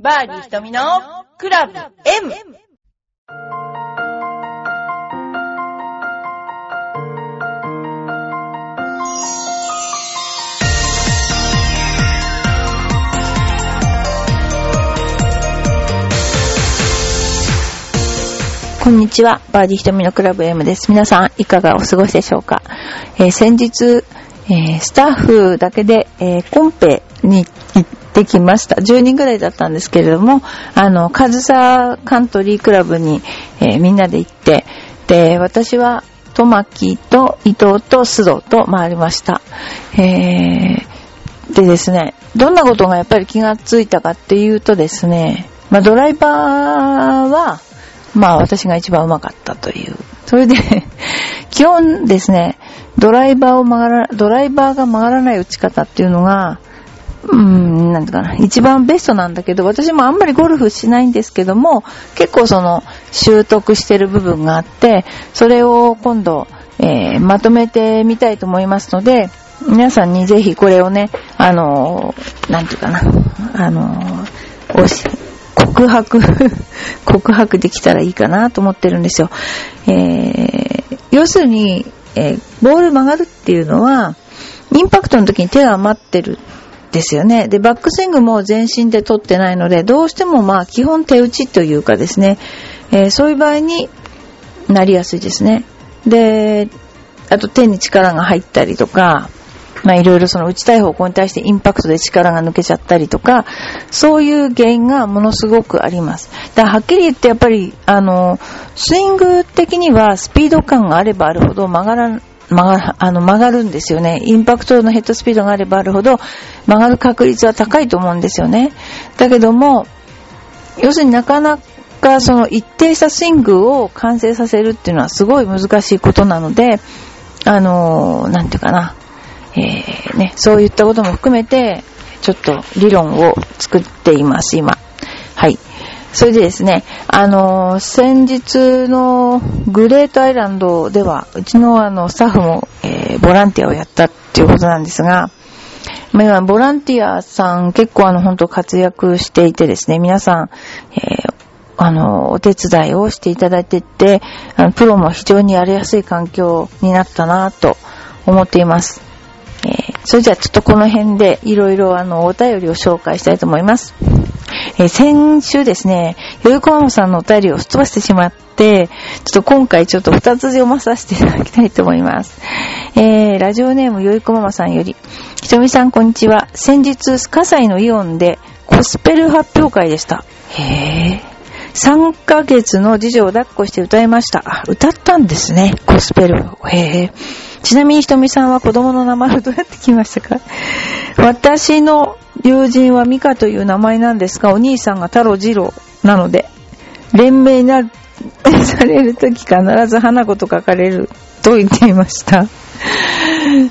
バーディー瞳のクラブ M! こんにちは。バーディー瞳のクラブ M です。皆さん、いかがお過ごしでしょうか、えー先日、えースタッフだけで、えーコンペに行ってきました。10人ぐらいだったんですけれども、あの、カズサカントリークラブに、えーみんなで行って、で、私は、トマキと伊藤と須藤と回りました。えーでですね、どんなことがやっぱり気がついたかっていうとですね、まあ、ドライバーは、まあ私が一番うまかったという。それで、基本ですね、ドライバーを曲がら、ドライバーが曲がらない打ち方っていうのが、うん、なんてかな、一番ベストなんだけど、私もあんまりゴルフしないんですけども、結構その、習得してる部分があって、それを今度、えーまとめてみたいと思いますので、皆さんにぜひこれをね、あのーなんていうかな、あのーおし、告白、告白できたらいいかなと思ってるんですよ。えー、要するに、えーボール曲がるっていうのは、インパクトの時に手が余ってる。ですよね。で、バックスイングも全身で取ってないので、どうしてもまあ基本手打ちというかですね、えーそういう場合になりやすいですね。で、あと手に力が入ったりとか、まあいろいろその打ちたい方向に対してインパクトで力が抜けちゃったりとか、そういう原因がものすごくあります。だからはっきり言ってやっぱり、あの、スイング的にはスピード感があればあるほど曲がら曲がるあの曲がるんですよね。インパクトのヘッドスピードがあればあるほど曲がる確率は高いと思うんですよね。だけども、要するになかなかその一定したスイングを完成させるっていうのはすごい難しいことなので、あの、なんていうかな、えーね、そういったことも含めて、ちょっと理論を作っています、今。それでですね、あの先日のグレートアイランドでは、うちのあの、スタッフも、えーボランティアをやったっていうことなんですが、まあ今、ボランティアさん結構あの、本当活躍していてですね、皆さん、えーあの、お手伝いをしていただいてって、あのプロも非常にやりやすい環境になったなと思っています。えーそれじゃあちょっとこの辺でいろいろあの、お便りを紹介したいと思います。えー先週ですね、よいこママさんのお便りをすっ飛ばしてしまって、ちょっと今回ちょっと二つ読まさせていただきたいと思います。えー、ラジオネームよいこママさんより、ひとみさんこんにちは。先日、葛西のイオンでコスペル発表会でした。へー。3ヶ月の次女を抱っこして歌いました。あ、歌ったんですね。コスペル。へー。ちなみにひとみさんは子供の名前をどうやって決めましたか？私の友人はミカという名前なんですが、お兄さんが太郎次郎なので、連名になる、されるとき必ず花子と書かれると言っていました。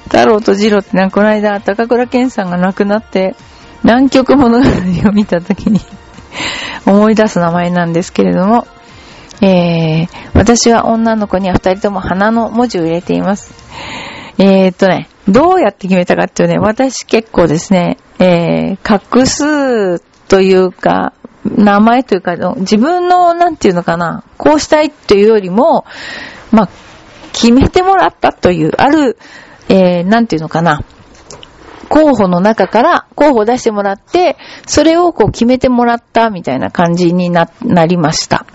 太郎と次郎ってなこの間、高倉健さんが亡くなって、南極物語を見たときに 思い出す名前なんですけれども、えー、私は女の子には二人とも花の文字を入れています。えーっとね、どうやって決めたかっていうね、私結構ですね、えー、画数というか、名前というか、自分の、なんていうのかな、こうしたいというよりも、まあ、決めてもらったという、ある、えー、なんていうのかな、候補の中から候補を出してもらって、それをこう決めてもらったみたいな感じにな、なりました。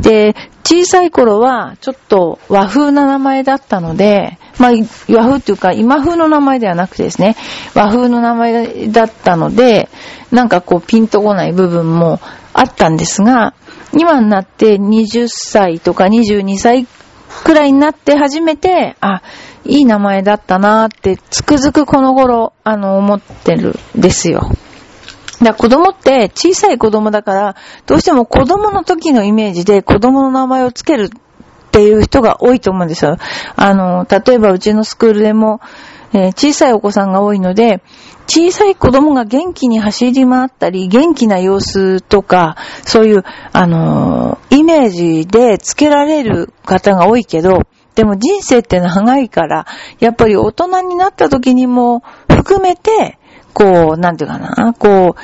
で、小さい頃はちょっと和風な名前だったので、まあ、和風っていうか今風の名前ではなくてですね、和風の名前だったので、なんかこうピンとこない部分もあったんですが、今になって20歳とか22歳くらいになって初めて、あ、いい名前だったなーって、つくづくこの頃、あの、思ってるんですよ。だから子供って小さい子供だから、どうしても子供の時のイメージで子供の名前をつけるっていう人が多いと思うんですよ。あの、例えばうちのスクールでも、えー小さいお子さんが多いので、小さい子供が元気に走り回ったり、元気な様子とか、そういう、あのーイメージでつけられる方が多いけど、でも人生って長いから、やっぱり大人になった時にも含めて、こう、なんていうかな、こ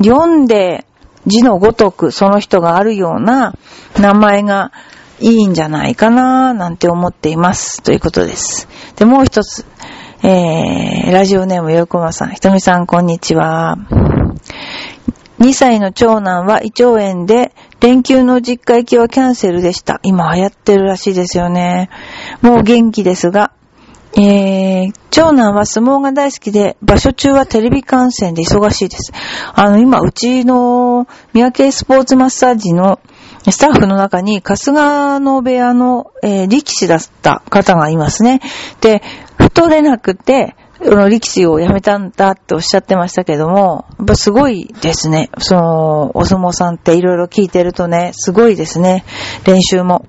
う、読んで字のごとくその人があるような名前がいいんじゃないかななんて思っています。ということです。で、もう一つ、えー、ラジオネームよこまさん、ひとみさんこんにちは。2歳の長男は胃腸炎で、連休の実家行きはキャンセルでした。今流行ってるらしいですよね。もう元気ですが、えー、長男は相撲が大好きで、場所中はテレビ観戦で忙しいです。あの、今、うちの三宅スポーツマッサージのスタッフの中に、春日の部屋の、えー、力士だった方がいますね。で、太れなくて、力士を辞めたんだっておっしゃってましたけども、やっぱすごいですね。その、お相撲さんっていろいろ聞いてるとね、すごいですね。練習も。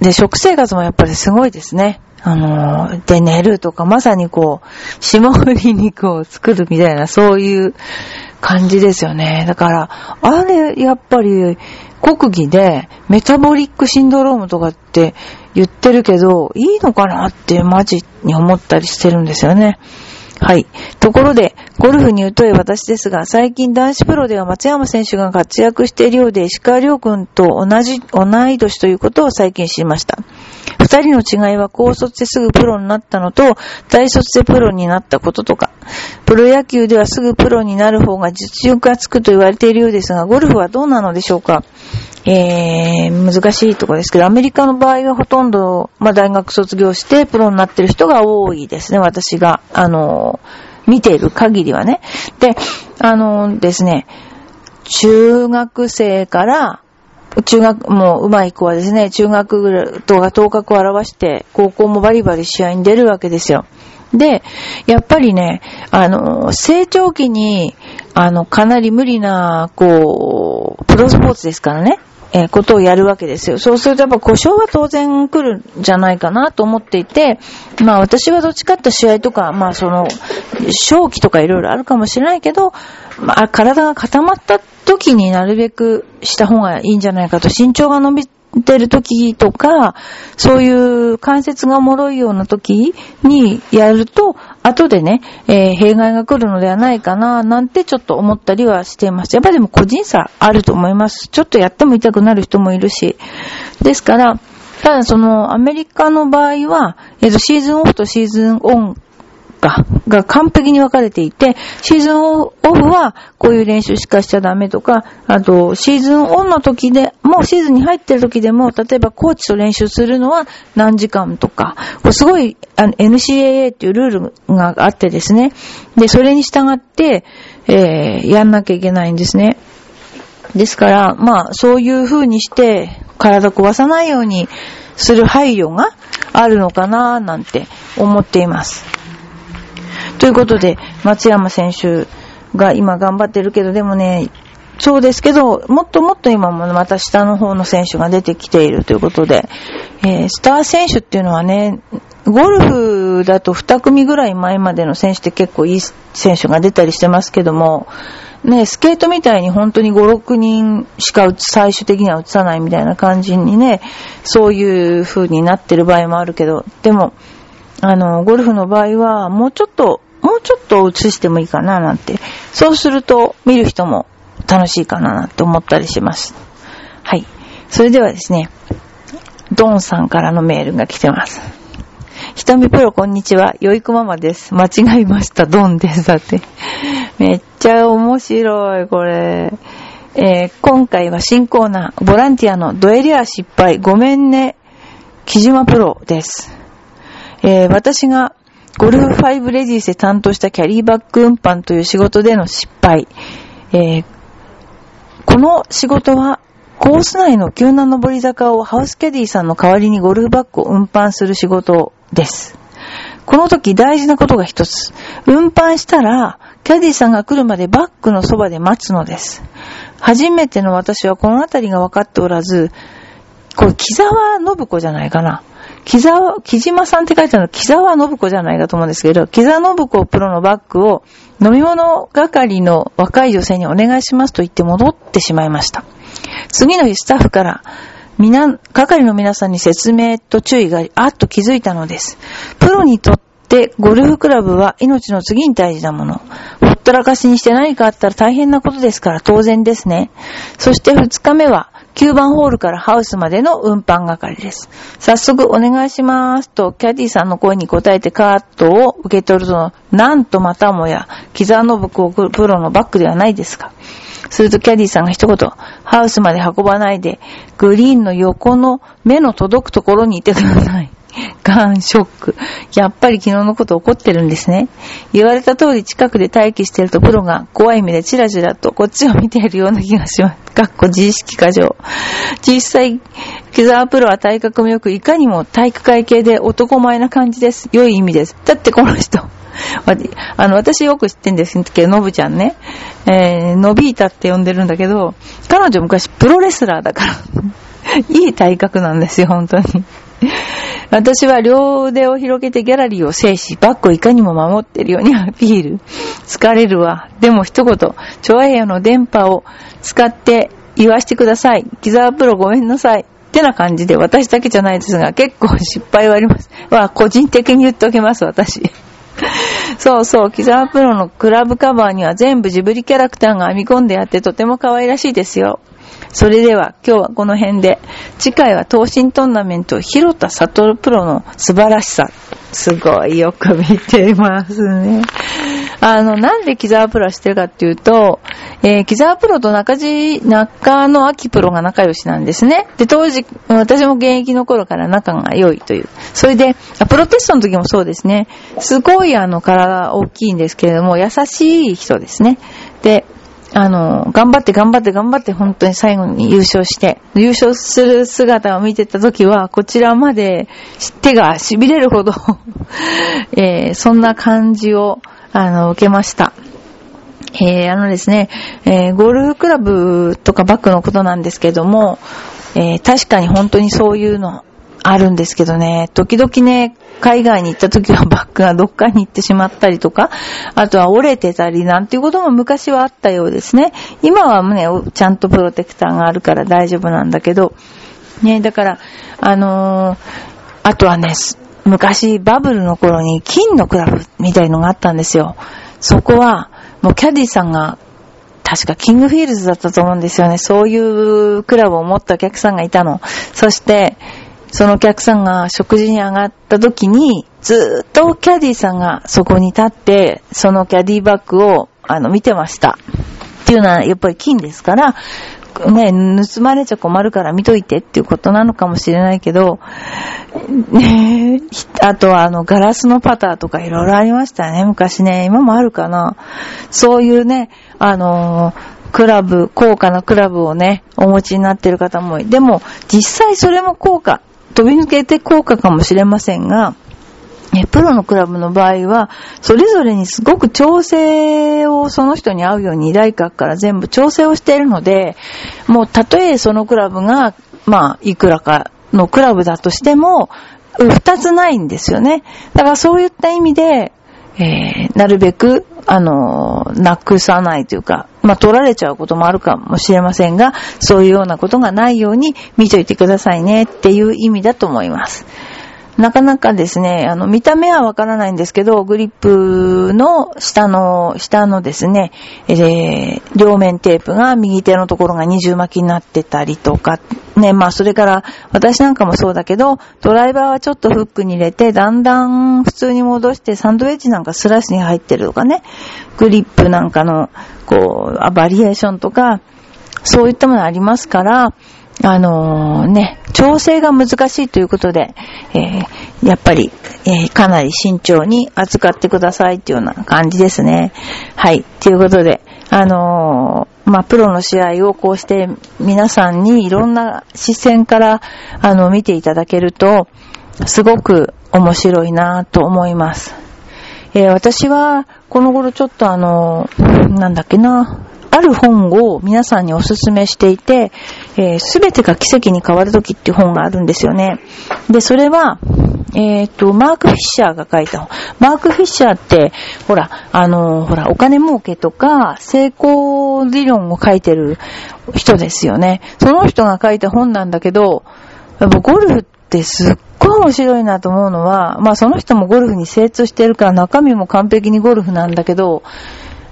で、食生活もやっぱりすごいですね。あの、で、寝るとか、まさにこう、霜降り肉を作るみたいな、そういう感じですよね。だから、あれ、やっぱり、国技で、メタボリックシンドロームとかって言ってるけど、いいのかなってマジに思ったりしてるんですよね。はい。ところで、ゴルフに疎い私ですが、最近男子プロでは松山選手が活躍しているようで、石川遼君と同じ、同い年ということを最近知りました。二人の違いは高卒ですぐプロになったのと、大卒でプロになったこととか。プロ野球ではすぐプロになる方が実力がつくと言われているようですが、ゴルフはどうなのでしょうか？えー、難しいところですけど、アメリカの場合はほとんど、まあ、大学卒業してプロになってる人が多いですね、私が、あの、見ている限りはね。で、あのですね、中学生から、中学、もう上手い子はですね、中学とか頭角を表して、高校もバリバリ試合に出るわけですよ。で、やっぱりね、あの、成長期に、あの、かなり無理な、こう、プロスポーツですからね。え、ことをやるわけですよ。そうするとやっぱ故障は当然来るんじゃないかなと思っていて、まあ私はどっちかって試合とか、まあその、正気とかいろいろあるかもしれないけど、まあ体が固まった時になるべくした方がいいんじゃないかと、身長が伸びてる時とか、そういう関節が脆いような時にやると、後でね、えー、弊害が来るのではないかな、なんてちょっと思ったりはしています。やっぱでも個人差あると思います。ちょっとやっても痛くなる人もいるし。ですから、ただそのアメリカの場合は、えっ、と、シーズンオフとシーズンオンか、が完璧に分かれていて、シーズンオフはこういう練習しかしちゃダメとか、あと、シーズンオンの時で、もうシーズンに入ってる時でも、例えばコーチと練習するのは何時間とか、これすごい、NCAA っていうルールがあってですね、で、それに従って、えー、やんなきゃいけないんですね。ですから、まあ、そういう風にして、体壊さないようにする配慮があるのかななんて思っています。ということで、松山選手が今頑張ってるけど、でもね、そうですけど、もっともっと今もまた下の方の選手が出てきているということで、えー、スター選手っていうのはね、ゴルフだと2組ぐらい前までの選手って結構いい選手が出たりしてますけども、ね、スケートみたいに本当に5、6人しか最終的には映さないみたいな感じにね、そういう風になってる場合もあるけど、でも、あの、ゴルフの場合はもうちょっともうちょっと映してもいいかななんて、そうすると見る人も楽しいかななんて思ったりします。はい。それではですね、ドンさんからのメールが来てます。ひとみプロこんにちは。よいこママです。間違いました。ドンです。だって。めっちゃ面白い、これ。えー、今回は新コーナー、ボランティアのドエリア失敗、ごめんね、木島プロです。えー、私がゴルフ5レディースで担当したキャリーバッグ運搬という仕事での失敗。えー、この仕事はコース内の急な上り坂をハウスキャディさんの代わりにゴルフバッグを運搬する仕事です。この時大事なことが一つ。運搬したら、キャディさんが来るまでバッグのそばで待つのです。初めての私はこの辺りが分かっておらず、これ、木沢信子じゃないかな。木沢、木島さんって書いてあるの、木沢信子じゃないかと思うんですけど、木沢信子プロのバッグを飲み物係の若い女性にお願いしますと言って戻ってしまいました。次の日スタッフから、みな、係の皆さんに説明と注意があり、あっと気づいたのです。プロにとっで、ゴルフクラブは命の次に大事なもの。ほったらかしにして何かあったら大変なことですから当然ですね。そして2日目は、9番ホールからハウスまでの運搬係です。早速お願いしますと、キャディさんの声に答えてカートを受け取ると、なんとまたもや、木沢信子プロのバックではないですか。するとキャディさんが一言、ハウスまで運ばないで、グリーンの横の目の届くところにいてください。ガンショック。やっぱり昨日のこと怒ってるんですね。言われた通り近くで待機してるとプロが怖い目でチラチラとこっちを見ているような気がします。かっこ自意識過剰。実際、木沢プロは体格もよく、いかにも体育会系で男前な感じです。良い意味です。だってこの人。あの、私よく知ってんですけど、のぶちゃんね。えー、のびーたって呼んでるんだけど、彼女昔プロレスラーだから。いい体格なんですよ、本当に。私は両腕を広げてギャラリーを制し、バッグをいかにも守っているようにアピール。疲れるわ。でも一言、チョアヘアの電波を使って言わしてください。木沢プロごめんなさい。ってな感じで、私だけじゃないですが、結構失敗はあります。は、個人的に言っておきます、私。そうそう、木沢プロのクラブカバーには全部ジブリキャラクターが編み込んであってとても可愛らしいですよ。それでは今日はこの辺で、次回は東進トーナメント広田悟プロの素晴らしさ。すごいよく見てますね。あの、なんで木沢プロはしてるかっていうと、えー、木沢プロと中地、中野明プロが仲良しなんですね。で、当時、私も現役の頃から仲が良いという。それで、プロテストの時もそうですね。すごいあの、体大きいんですけれども、優しい人ですね。で、あの、頑張って頑張って頑張って本当に最後に優勝して、優勝する姿を見てた時は、こちらまで手が痺れるほど えー、そんな感じを、あの、受けました。えー、あのですね、えー、ゴルフクラブとかバックのことなんですけども、えー、確かに本当にそういうのあるんですけどね、時々ね、海外に行った時はバッグがどっかに行ってしまったりとか、あとは折れてたりなんていうことも昔はあったようですね。今はね、ちゃんとプロテクターがあるから大丈夫なんだけど、ね、だから、あのー、あとはね、昔バブルの頃に金のクラブみたいのがあったんですよ。そこは、もうキャディさんが確かキングフィールズだったと思うんですよね。そういうクラブを持ったお客さんがいたの。そして、そのお客さんが食事に上がった時に、ずっとキャディさんがそこに立って、そのキャディバッグを、あの、見てました。っていうのは、やっぱり金ですから、ね、盗まれちゃ困るから見といてっていうことなのかもしれないけど、ねあとはあの、ガラスのパターとかいろいろありましたね、昔ね。今もあるかな。そういうね、あのクラブ、高価なクラブをね、お持ちになってる方も多い。でも、実際それも高価飛び抜けて効果かもしれませんが、プロのクラブの場合は、それぞれにすごく調整をその人に合うように依頼額から全部調整をしているので、もうたとえそのクラブが、まあ、いくらかのクラブだとしても、二つないんですよね。だからそういった意味で、えー、なるべく、あの、なくさないというか、まあ、取られちゃうこともあるかもしれませんが、そういうようなことがないように見といてくださいねっていう意味だと思います。なかなかですね、あの、見た目はわからないんですけど、グリップの下の、下のですね、えー、両面テープが右手のところが二重巻きになってたりとか、ね、まあそれから私なんかもそうだけど、ドライバーはちょっとフックに入れて、だんだん普通に戻してサンドウェッジなんかスライスに入ってるとかね、グリップなんかの、こう、バリエーションとか、そういったものありますから、あのー、ね、調整が難しいということで、えー、やっぱり、えー、かなり慎重に扱ってくださいっていうような感じですね。はい。ということで、あのまあ、プロの試合をこうして皆さんにいろんな視線から、あの、見ていただけると、すごく面白いなと思います。え私は、この頃ちょっとあの、なんだっけな、ある本を皆さんにお勧めしていて、えす、べてが奇跡に変わるときっていう本があるんですよね。で、それは、えっ、と、マーク・フィッシャーが書いた本。マーク・フィッシャーって、ほら、あの、ほら、お金儲けとか、成功理論を書いてる人ですよね。その人が書いた本なんだけど、やっぱゴルフってすっごい面白いなと思うのは、まあその人もゴルフに精通してるから中身も完璧にゴルフなんだけど、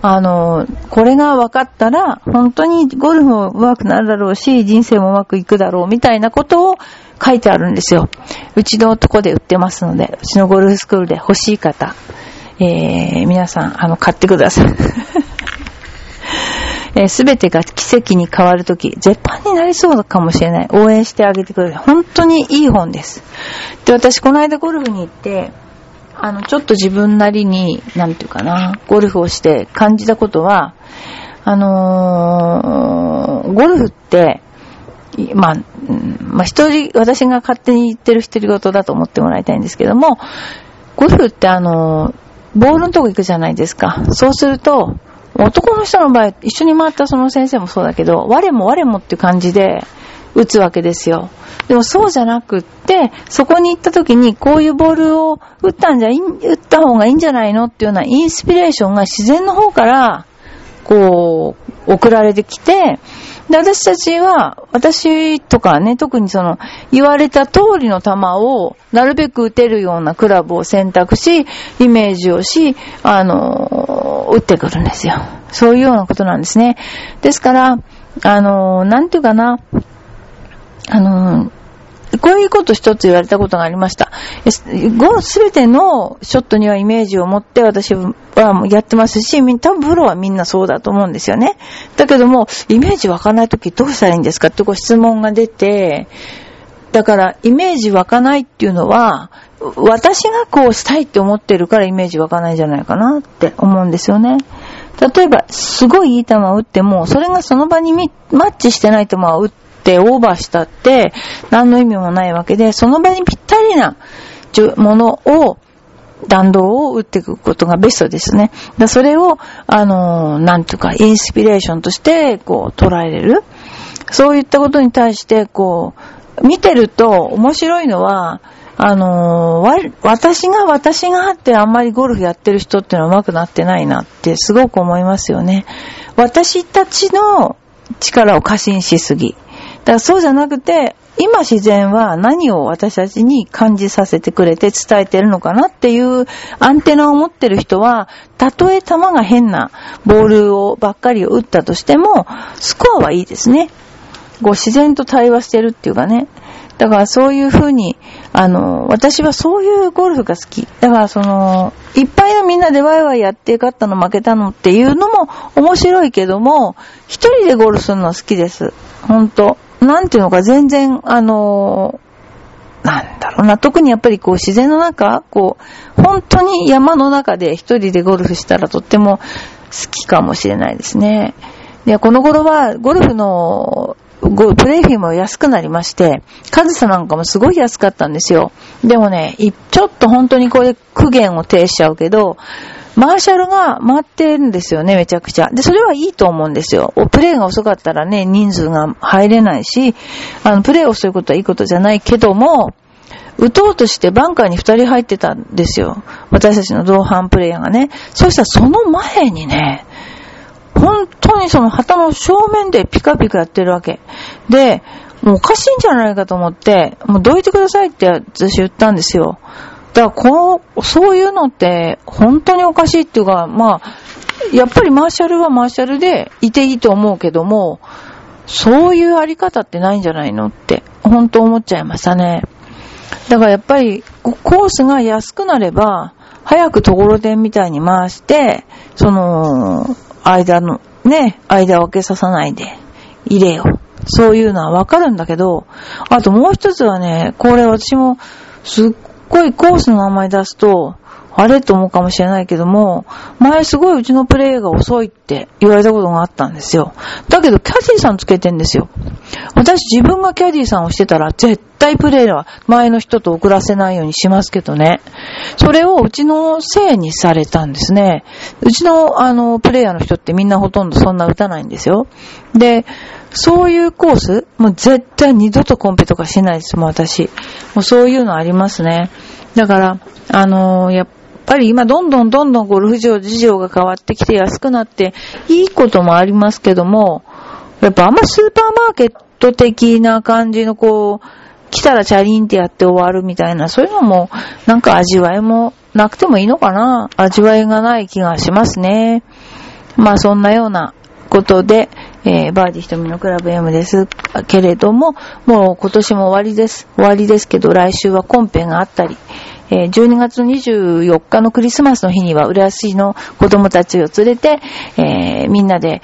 あの、これが分かったら、本当にゴルフも上手くなるだろうし、人生もうまくいくだろうみたいなことを書いてあるんですよ。うちのとこで売ってますので、うちのゴルフスクールで欲しい方、えー、皆さん、あの、買ってください。す、べ、てが奇跡に変わるとき、絶版になりそうかもしれない。応援してあげてください。本当にいい本です。で、私、この間ゴルフに行って、あの、ちょっと自分なりに、なんていうかな、ゴルフをして感じたことは、あのー、ゴルフって、まあ、まあ、一人、私が勝手に言ってる一人事だと思ってもらいたいんですけども、ゴルフってあの、ボールのとこ行くじゃないですか。そうすると、男の人の場合、一緒に回ったその先生もそうだけど、我も我もっていう感じで打つわけですよ。でもそうじゃなくって、そこに行った時にこういうボールを打ったんじゃ、打った方がいいんじゃないのっていうようなインスピレーションが自然の方から、こう、送られてきて、で、私たちは、私とかね、特にその、言われた通りの球を、なるべく打てるようなクラブを選択し、イメージをし、あの、打ってくるんですよ。そういうようなことなんですね。ですから、あの、なんていうかな、あの、こういうこと一つ言われたことがありました。すべてのショットにはイメージを持って私はやってますし、多分プロはみんなそうだと思うんですよね。だけども、イメージ湧かないときどうしたらいいんですかってご質問が出て、だからイメージ湧かないっていうのは、私がこうしたいって思ってるからイメージ湧かないんじゃないかなって思うんですよね。例えば、すごいいい球を打っても、それがその場にマッチしてない球を打って、ってオーバーしたって何の意味もないわけで、その場にぴったりなものを弾道を打っていくことがベストですね。だそれを、あの、なんとか、インスピレーションとして、こう、捉えれる。そういったことに対して、こう、見てると面白いのは、あの私が私がってあんまりゴルフやってる人っていうのは上手くなってないなってすごく思いますよね。私たちの力を過信しすぎ。だからそうじゃなくて、今自然は何を私たちに感じさせてくれて伝えてるのかなっていうアンテナを持ってる人は、たとえ球が変なボールをばっかり打ったとしても、スコアはいいですね。こう自然と対話してるっていうかね。だからそういうふうに、あの、私はそういうゴルフが好き。だからその、いっぱいのみんなでワイワイやって勝ったの負けたのっていうのも面白いけども、一人でゴルフするのは好きです。ほんと。なんていうのか、全然、あのなんだろうな、特にやっぱりこう自然の中、こう、本当に山の中で一人でゴルフしたらとっても好きかもしれないですね。で、この頃はゴルフのプレイフィーも安くなりまして、カズサなんかもすごい安かったんですよ。でもね、ちょっと本当にこれ苦言を呈しちゃうけど、マーシャルが回ってるんですよね、めちゃくちゃ。で、それはいいと思うんですよ。プレイが遅かったらね、人数が入れないし、あの、プレイ遅いことはいいことじゃないけども、打とうとしてバンカーに二人入ってたんですよ。私たちの同伴プレイヤーがね。そしたらその前にね、本当にその旗の正面でピカピカやってるわけ。で、もうおかしいんじゃないかと思って、もうどいてくださいって私言ったんですよ。だからこう、そういうのって本当におかしいっていうか、まあ、やっぱりマーシャルはマーシャルでいていいと思うけども、そういうあり方ってないんじゃないのって、本当思っちゃいましたね。だからやっぱり、コースが安くなれば、早くところてんみたいに回して、その、間の、ね、間を開けささないで入れよう。そういうのはわかるんだけど、あともう一つはね、これ私もすっごいコースの名前出すと、あれと思うかもしれないけども、前すごいうちのプレイが遅いって言われたことがあったんですよ。だけどキャディーさんつけてんですよ。私自分がキャディーさんをしてたら絶対プレイは前の人と遅らせないようにしますけどね。それをうちのせいにされたんですね。うちのあのプレイヤーの人ってみんなほとんどそんな打たないんですよ。で、そういうコース、もう絶対二度とコンペとかしないです、もう私。もうそういうのありますね。だから、あのー、やっぱり今どんどんどんどんゴルフ場事情が変わってきて安くなっていいこともありますけども、やっぱあんまスーパーマーケット的な感じのこう、来たらチャリンってやって終わるみたいな、そういうのも、なんか味わいもなくてもいいのかな味わいがない気がしますね。まあそんなようなことで、えー、バーディ瞳のクラブ M ですけれども、もう今年も終わりです。終わりですけど、来週はコンペがあったり、え、12月24日のクリスマスの日には、浦安市の子供たちを連れて、えー、みんなで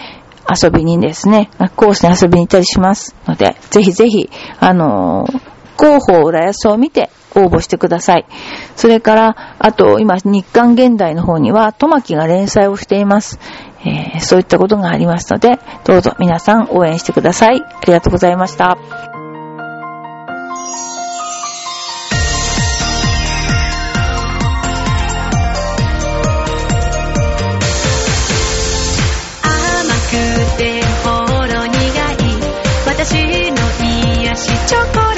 遊びにですね、コースに遊びに行ったりしますので、ぜひぜひ、あのー、広報浦安を見て応募してください。それから、あと、今、日刊現代の方には、トマキが連載をしています。えー、そういったことがありますので、どうぞ皆さん応援してください。ありがとうございました。チョコレート